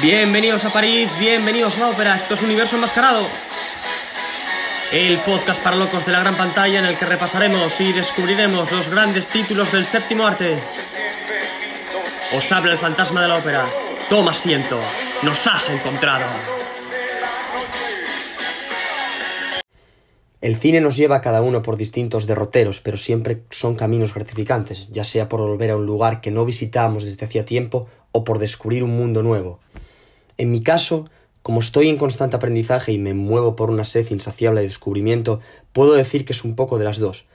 Bienvenidos a París, bienvenidos a la ópera, esto es Universo Enmascarado. El podcast para locos de la gran pantalla en el que repasaremos y descubriremos los grandes títulos del séptimo arte. Os habla el fantasma de la ópera. Toma asiento, nos has encontrado. El cine nos lleva cada uno por distintos derroteros, pero siempre son caminos gratificantes, ya sea por volver a un lugar que no visitábamos desde hacía tiempo o por descubrir un mundo nuevo. En mi caso, como estoy en constante aprendizaje y me muevo por una sed insaciable de descubrimiento, puedo decir que es un poco de las dos.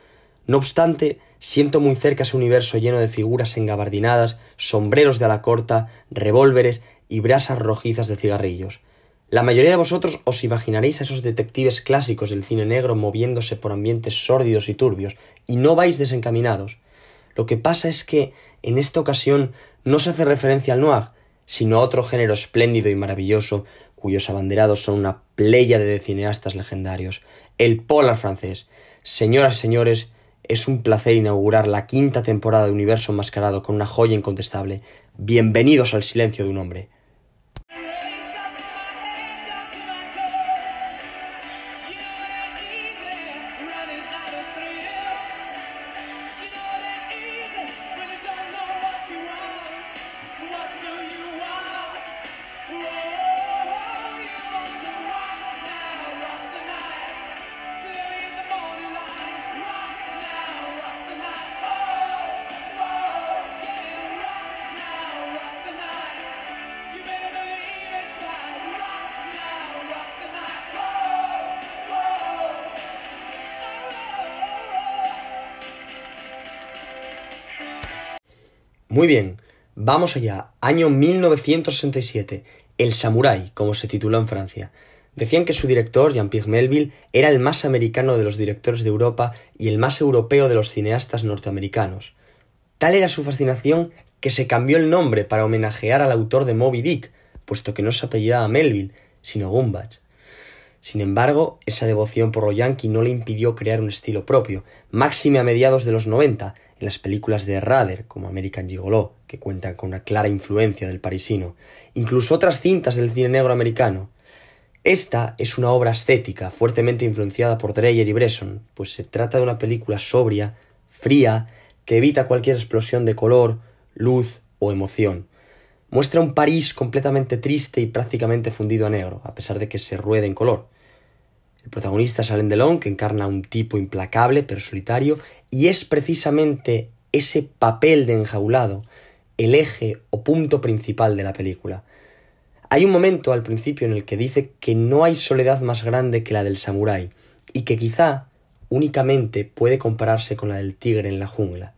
No obstante, siento muy cerca ese universo lleno de figuras engabardinadas, sombreros de ala corta, revólveres y brasas rojizas de cigarrillos. La mayoría de vosotros os imaginaréis a esos detectives clásicos del cine negro moviéndose por ambientes sórdidos y turbios, y no vais desencaminados. Lo que pasa es que, en esta ocasión, no se hace referencia al noir, sino a otro género espléndido y maravilloso, cuyos abanderados son una playa de cineastas legendarios, el polar francés. Señoras y señores, es un placer inaugurar la quinta temporada de Universo Enmascarado con una joya incontestable. Bienvenidos al silencio de un hombre. Muy bien, vamos allá. Año 1967. El Samurái, como se tituló en Francia. Decían que su director, Jean-Pierre Melville, era el más americano de los directores de Europa y el más europeo de los cineastas norteamericanos. Tal era su fascinación que se cambió el nombre para homenajear al autor de Moby Dick, puesto que no se apellidaba Melville, sino Gumbach. Sin embargo, esa devoción por lo yankee no le impidió crear un estilo propio, máxime a mediados de los 90, las películas de Rader, como American Gigolo, que cuentan con una clara influencia del parisino, incluso otras cintas del cine negro americano. Esta es una obra estética fuertemente influenciada por Dreyer y Bresson, pues se trata de una película sobria, fría, que evita cualquier explosión de color, luz o emoción. Muestra un París completamente triste y prácticamente fundido a negro, a pesar de que se ruede en color. El protagonista es Alain Delon, que encarna a un tipo implacable pero solitario, y es precisamente ese papel de enjaulado el eje o punto principal de la película. Hay un momento al principio en el que dice que no hay soledad más grande que la del samurái, y que quizá únicamente puede compararse con la del tigre en la jungla.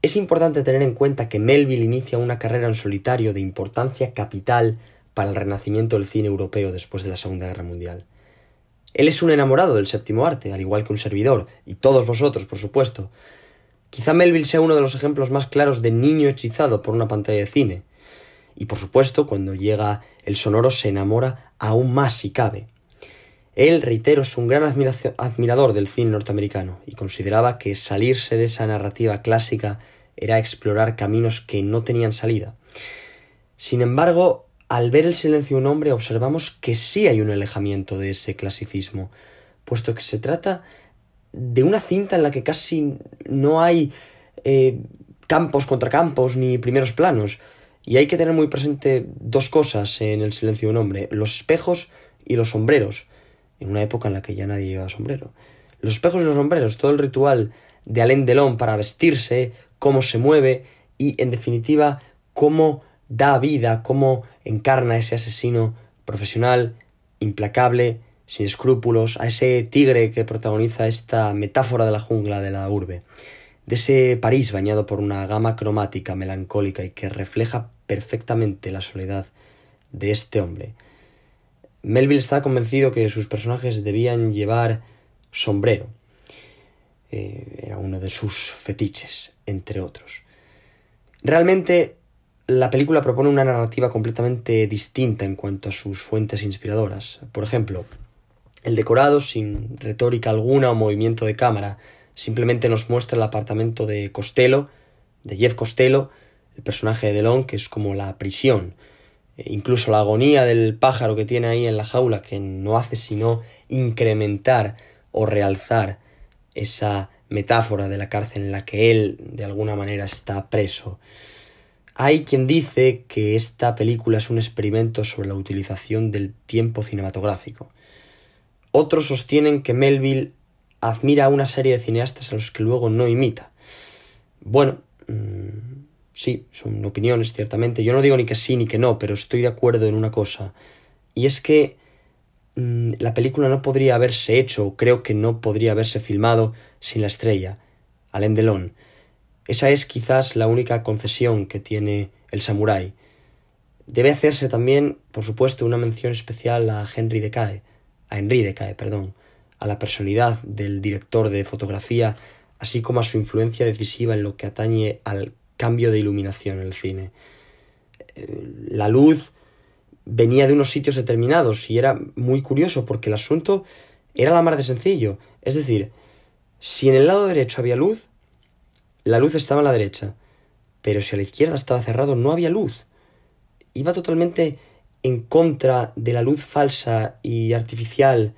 Es importante tener en cuenta que Melville inicia una carrera en solitario de importancia capital para el renacimiento del cine europeo después de la Segunda Guerra Mundial. Él es un enamorado del séptimo arte, al igual que un servidor, y todos vosotros, por supuesto. Quizá Melville sea uno de los ejemplos más claros de niño hechizado por una pantalla de cine. Y por supuesto, cuando llega el sonoro se enamora aún más si cabe. Él, reitero, es un gran admirador del cine norteamericano y consideraba que salirse de esa narrativa clásica era explorar caminos que no tenían salida. Sin embargo, al ver el silencio de un hombre observamos que sí hay un alejamiento de ese clasicismo, puesto que se trata de una cinta en la que casi no hay eh, campos contra campos ni primeros planos. Y hay que tener muy presente dos cosas en el silencio de un hombre, los espejos y los sombreros, en una época en la que ya nadie lleva sombrero. Los espejos y los sombreros, todo el ritual de Alain Delon para vestirse, cómo se mueve y, en definitiva, cómo da vida, cómo encarna ese asesino profesional, implacable, sin escrúpulos, a ese tigre que protagoniza esta metáfora de la jungla de la urbe, de ese París bañado por una gama cromática melancólica y que refleja perfectamente la soledad de este hombre. Melville está convencido que sus personajes debían llevar sombrero. Eh, era uno de sus fetiches, entre otros. Realmente la película propone una narrativa completamente distinta en cuanto a sus fuentes inspiradoras. Por ejemplo, el decorado, sin retórica alguna o movimiento de cámara, simplemente nos muestra el apartamento de Costello, de Jeff Costello, el personaje de Delon, que es como la prisión. incluso la agonía del pájaro que tiene ahí en la jaula, que no hace sino incrementar o realzar esa metáfora de la cárcel en la que él de alguna manera está preso. Hay quien dice que esta película es un experimento sobre la utilización del tiempo cinematográfico. Otros sostienen que Melville admira a una serie de cineastas a los que luego no imita. Bueno, mm, sí, son opiniones, ciertamente. Yo no digo ni que sí ni que no, pero estoy de acuerdo en una cosa. Y es que mm, la película no podría haberse hecho, o creo que no podría haberse filmado, sin la estrella, Alain Delon. Esa es quizás la única concesión que tiene el samurái. Debe hacerse también, por supuesto, una mención especial a Henry Decae, a Henry Decae, perdón, a la personalidad del director de fotografía, así como a su influencia decisiva en lo que atañe al cambio de iluminación en el cine. Eh, la luz venía de unos sitios determinados y era muy curioso porque el asunto era la mar de sencillo. Es decir, si en el lado derecho había luz, la luz estaba en la derecha, pero si a la izquierda estaba cerrado no había luz. Iba totalmente en contra de la luz falsa y artificial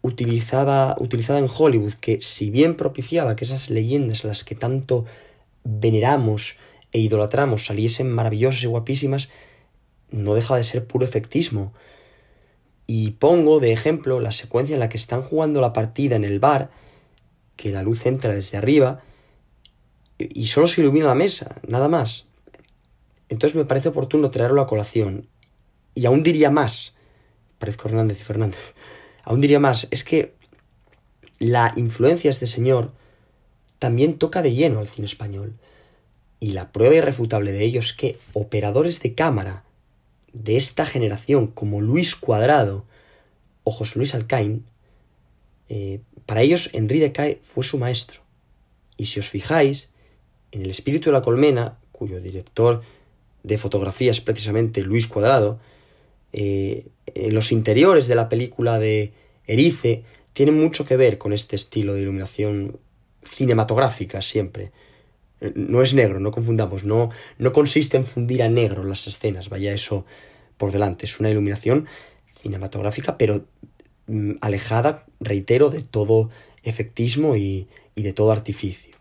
utilizada, utilizada en Hollywood, que si bien propiciaba que esas leyendas a las que tanto veneramos e idolatramos saliesen maravillosas y guapísimas, no deja de ser puro efectismo. Y pongo de ejemplo la secuencia en la que están jugando la partida en el bar, que la luz entra desde arriba y solo se ilumina la mesa, nada más. Entonces me parece oportuno traerlo a colación. Y aún diría más, parezco Hernández y Fernández, aún diría más, es que la influencia de este señor también toca de lleno al cine español. Y la prueba irrefutable de ello es que operadores de cámara de esta generación como Luis Cuadrado o José Luis Alcaín eh, para ellos Henri Decae fue su maestro. Y si os fijáis, en El espíritu de la colmena, cuyo director de fotografía es precisamente Luis Cuadrado, eh, los interiores de la película de Erice tienen mucho que ver con este estilo de iluminación cinematográfica siempre. No es negro, no confundamos, no, no consiste en fundir a negro las escenas, vaya eso por delante, es una iluminación cinematográfica, pero Mm, alejada, reitero, de todo efectismo y, de todo artificio.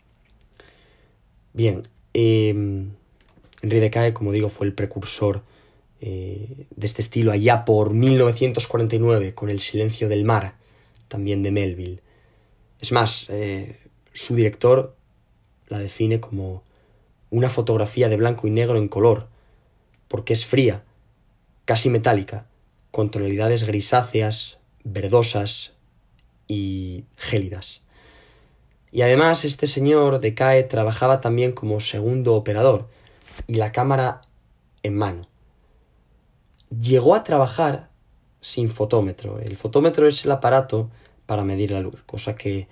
Bien, eh, Henri Decae, como digo, fue el precursor eh, de este estilo allá por 1949 con El silencio del mar, también de Melville. Es más, eh, su director la define como una fotografía de blanco y negro en color, porque es fría, casi metálica, con tonalidades grisáceas, verdosas y gélidas. Y además este señor de CAE trabajaba también como segundo operador y la cámara en mano. Llegó a trabajar sin fotómetro. El fotómetro es el aparato para medir la luz, cosa que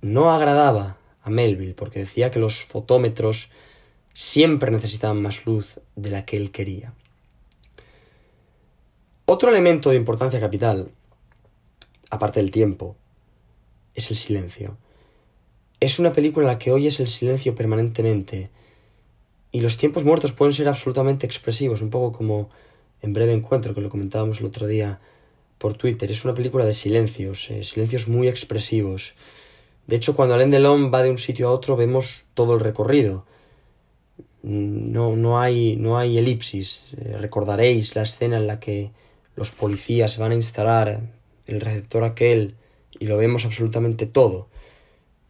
no agradaba a Melville porque decía que los fotómetros siempre necesitaban más luz de la que él quería. Otro elemento de importancia capital aparte del tiempo, es el silencio. Es una película en la que oyes el silencio permanentemente y los tiempos muertos pueden ser absolutamente expresivos, un poco como en breve encuentro que lo comentábamos el otro día por Twitter. Es una película de silencios, eh, silencios muy expresivos. De hecho, cuando Alain Delon va de un sitio a otro vemos todo el recorrido. No, no, hay, no hay elipsis. Eh, recordaréis la escena en la que los policías van a instalar el receptor aquel y lo vemos absolutamente todo,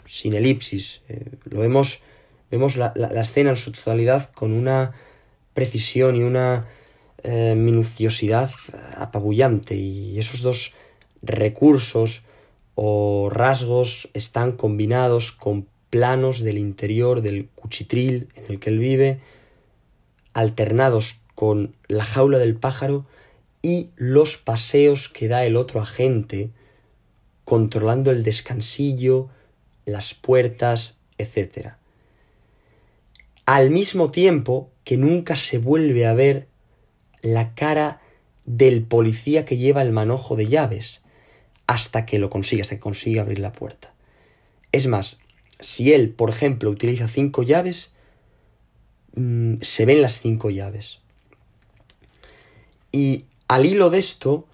sin elipsis. Eh, lo vemos, vemos la, escena en su totalidad con una precisión y una eh, minuciosidad apabullante y esos dos recursos o rasgos están combinados con planos del interior del cuchitril en el que él vive, alternados con la jaula del pájaro y los paseos que da el otro agente, controlando el descansillo, las puertas, etc. Al mismo tiempo que nunca se vuelve a ver la cara del policía que lleva el manojo de llaves, hasta que lo consigue, hasta que consigue abrir la puerta. Es más, si él, por ejemplo, utiliza cinco llaves, mm, se ven las cinco llaves. Y al hilo de esto,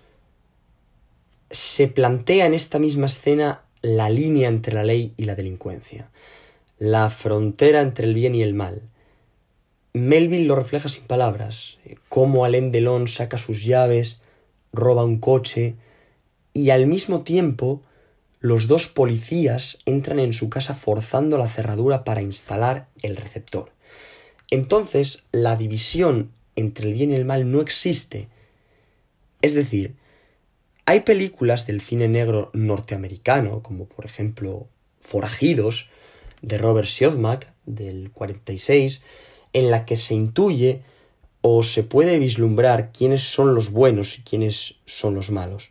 se plantea en esta misma escena la línea entre la ley y la delincuencia, la frontera entre el bien y el mal. Melville lo refleja sin palabras, cómo Alain Delon saca sus llaves, roba un coche y al mismo tiempo los dos policías entran en su casa forzando la cerradura para instalar el receptor. Entonces, la división entre el bien y el mal no existe. Es decir, hay películas del cine negro norteamericano, como por ejemplo Forajidos, de Robert Siodmak, del 46, en la que se intuye o se puede vislumbrar quiénes son los buenos y quiénes son los malos.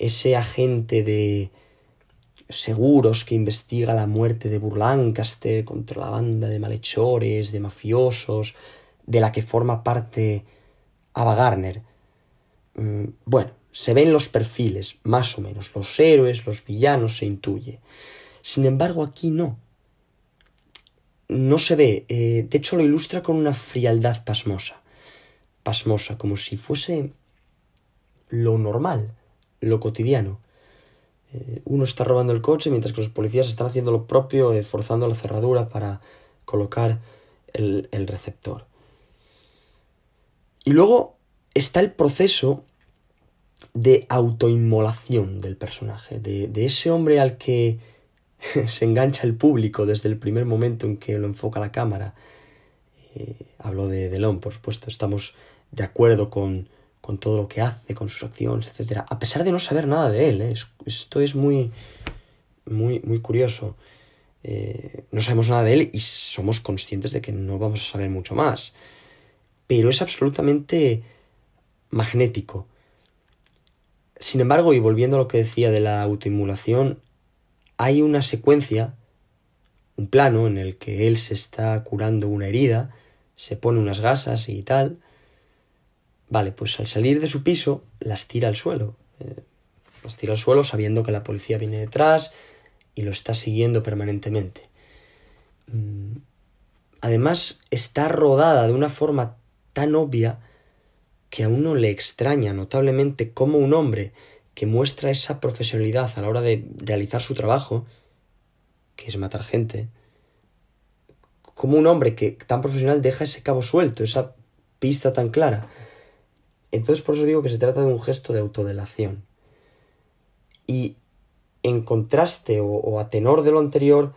Ese agente de seguros que investiga la muerte de Burlancaster contra la banda de malhechores, de mafiosos, de la que forma parte Ava Garner. Mm, bueno, se ven los perfiles, más o menos, los héroes, los villanos, se intuye. Sin embargo, aquí no. No se ve, eh, de hecho lo ilustra con una frialdad pasmosa. Pasmosa, como si fuese lo normal, lo cotidiano. Eh, uno está robando el coche mientras que los policías están haciendo lo propio, eh, forzando la cerradura para colocar el, receptor. Y luego está el proceso de autoinmolación del personaje, de, ese hombre al que se engancha el público desde el primer momento en que lo enfoca la cámara. Eh, hablo de Delon, por supuesto, estamos de acuerdo con, con todo lo que hace, con sus acciones, etc. A pesar de no saber nada de él, ¿eh? esto es muy, muy, muy curioso. Eh, no sabemos nada de él y somos conscientes de que no vamos a saber mucho más. Pero es absolutamente magnético. Sin embargo, y volviendo a lo que decía de la autoimulación, hay una secuencia, un plano en el que él se está curando una herida, se pone unas gasas y tal, Vale, pues al salir de su piso las tira al suelo. Eh, las tira al suelo sabiendo que la policía viene detrás y lo está siguiendo permanentemente. Mm, además, está rodada de una forma tan obvia que a uno le extraña notablemente cómo un hombre que muestra esa profesionalidad a la hora de realizar su trabajo, que es matar gente, como un hombre que tan profesional deja ese cabo suelto, esa pista tan clara. Entonces por eso digo que se trata de un gesto de autodelación. Y en contraste o, a tenor de lo anterior,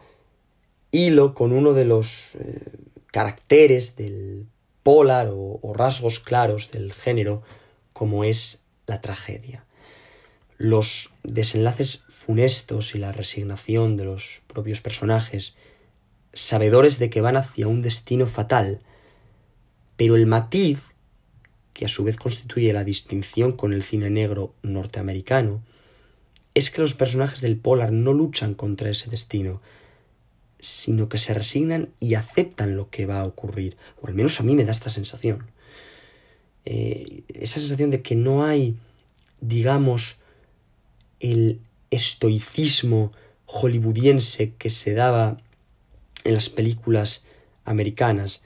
hilo con uno de los eh, caracteres del polar o, o rasgos claros del género, como es la tragedia. Los desenlaces funestos y la resignación de los propios personajes, sabedores de que van hacia un destino fatal, pero el matiz que a su vez constituye la distinción con el cine negro norteamericano, es que los personajes del Polar no luchan contra ese destino, sino que se resignan y aceptan lo que va a ocurrir, o al menos a mí me da esta sensación. Eh, esa sensación de que no hay, digamos, el estoicismo hollywoodiense que se daba en las películas americanas,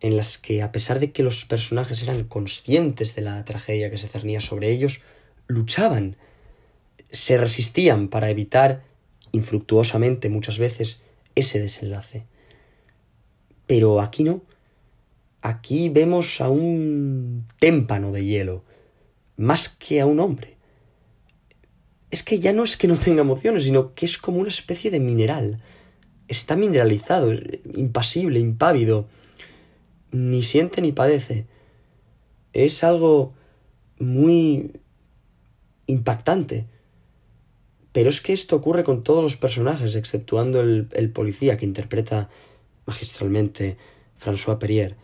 en las que, a pesar de que los personajes eran conscientes de la tragedia que se cernía sobre ellos, luchaban, se resistían para evitar, infructuosamente muchas veces, ese desenlace. Pero aquí no. Aquí vemos a un témpano de hielo, más que a un hombre. Es que ya no es que no tenga emociones, sino que es como una especie de mineral. Está mineralizado, impasible, impávido, ni siente ni padece. Es algo muy impactante. Pero es que esto ocurre con todos los personajes, exceptuando el, policía que interpreta magistralmente François Perrier.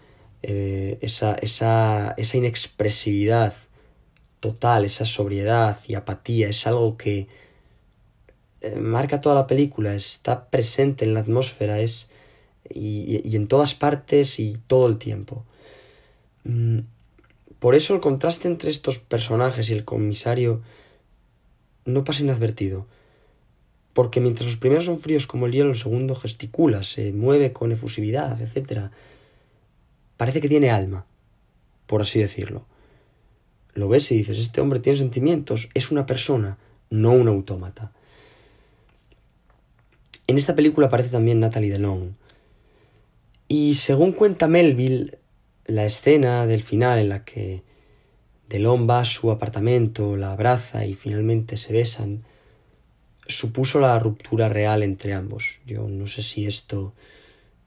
Eh, esa, esa, esa inexpresividad total, esa sobriedad y apatía es algo que eh, marca toda la película, está presente en la atmósfera, es y, en todas partes y todo el tiempo. Mm, por eso el contraste entre estos personajes y el comisario no pasa inadvertido. Porque mientras los primeros son fríos como el hielo, el segundo gesticula, se mueve con efusividad, etc. Parece que tiene alma, por así decirlo. lo ves y dices, este hombre tiene sentimientos, es una persona, no un autómata. En esta película aparece también Natalie Delon. Y según cuenta Melville, la escena del final en la que Delon va a su apartamento, la abraza y finalmente se besan, supuso la ruptura real entre ambos. Yo no sé si esto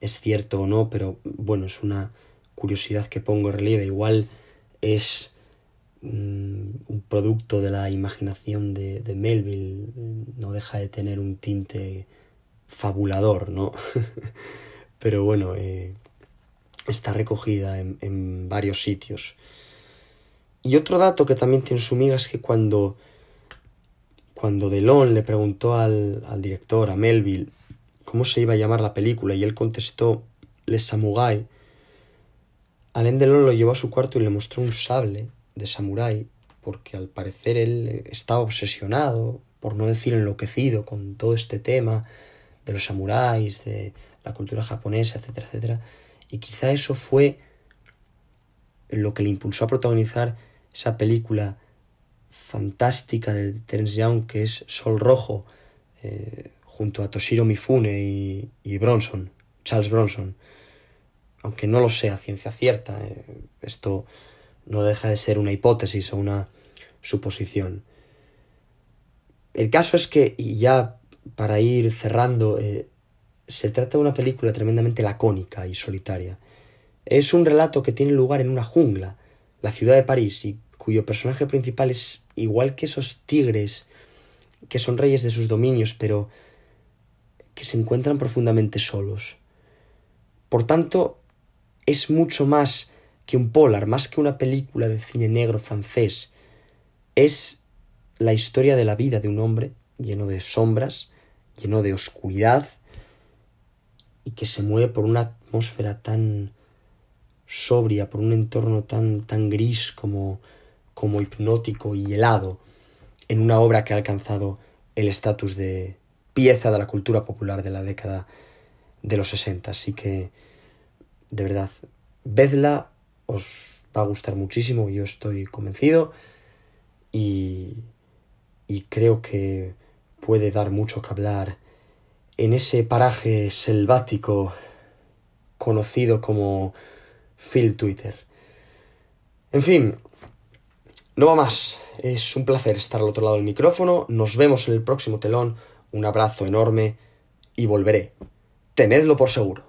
es cierto o no, pero bueno, es una curiosidad que pongo en relieve. Igual es mm, un producto de la imaginación de, Melville, no deja de tener un tinte fabulador, ¿no? pero bueno, eh, está recogida en, en, varios sitios. Y otro dato que también tiene su miga es que cuando, cuando Delon le preguntó al, al director, a Melville, cómo se iba a llamar la película y él contestó Les Samurai, Alain Delon lo llevó a su cuarto y le mostró un sable de samurái porque al parecer él estaba obsesionado, por no decir enloquecido, con todo este tema de los samuráis, de la cultura japonesa, etcétera, etcétera. Y quizá eso fue lo que le impulsó a protagonizar esa película fantástica de Terence Young que es Sol Rojo, eh, junto a Toshiro Mifune y, Bronson, Charles Bronson. Aunque no lo sea ciencia cierta, eh, esto no deja de ser una hipótesis o una suposición. El caso es que, y ya para ir cerrando, eh, se trata de una película tremendamente lacónica y solitaria. Es un relato que tiene lugar en una jungla, la ciudad de París, y cuyo personaje principal es igual que esos tigres que son reyes de sus dominios, pero que se encuentran profundamente solos. Por tanto, es mucho más que un polar, más que una película de cine negro francés. Es la historia de la vida de un hombre lleno de sombras, lleno de oscuridad, y que se mueve por una atmósfera tan sobria, por un entorno tan, tan gris como, como hipnótico y helado, en una obra que ha alcanzado el estatus de, pieza de la cultura popular de la década de los 60. Así que, de verdad, vedla, os va a gustar muchísimo, yo estoy convencido y, y creo que puede dar mucho que hablar en ese paraje selvático conocido como Phil Twitter. En fin, no va más. Es un placer estar al otro lado del micrófono. Nos vemos en el próximo telón un abrazo enorme y volveré. Tenedlo por seguro.